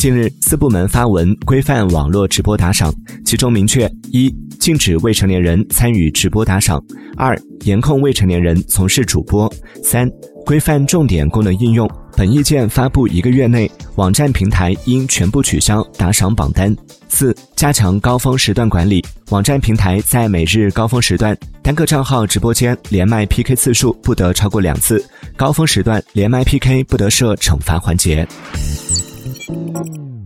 近日，四部门发文规范网络直播打赏，其中明确：一、禁止未成年人参与直播打赏；二、严控未成年人从事主播；三、规范重点功能应用。本意见发布一个月内，网站平台应全部取消打赏榜单。四、加强高峰时段管理，网站平台在每日高峰时段，单个账号直播间连麦 PK 次数不得超过两次，高峰时段连麦 PK 不得设惩罚环节。Música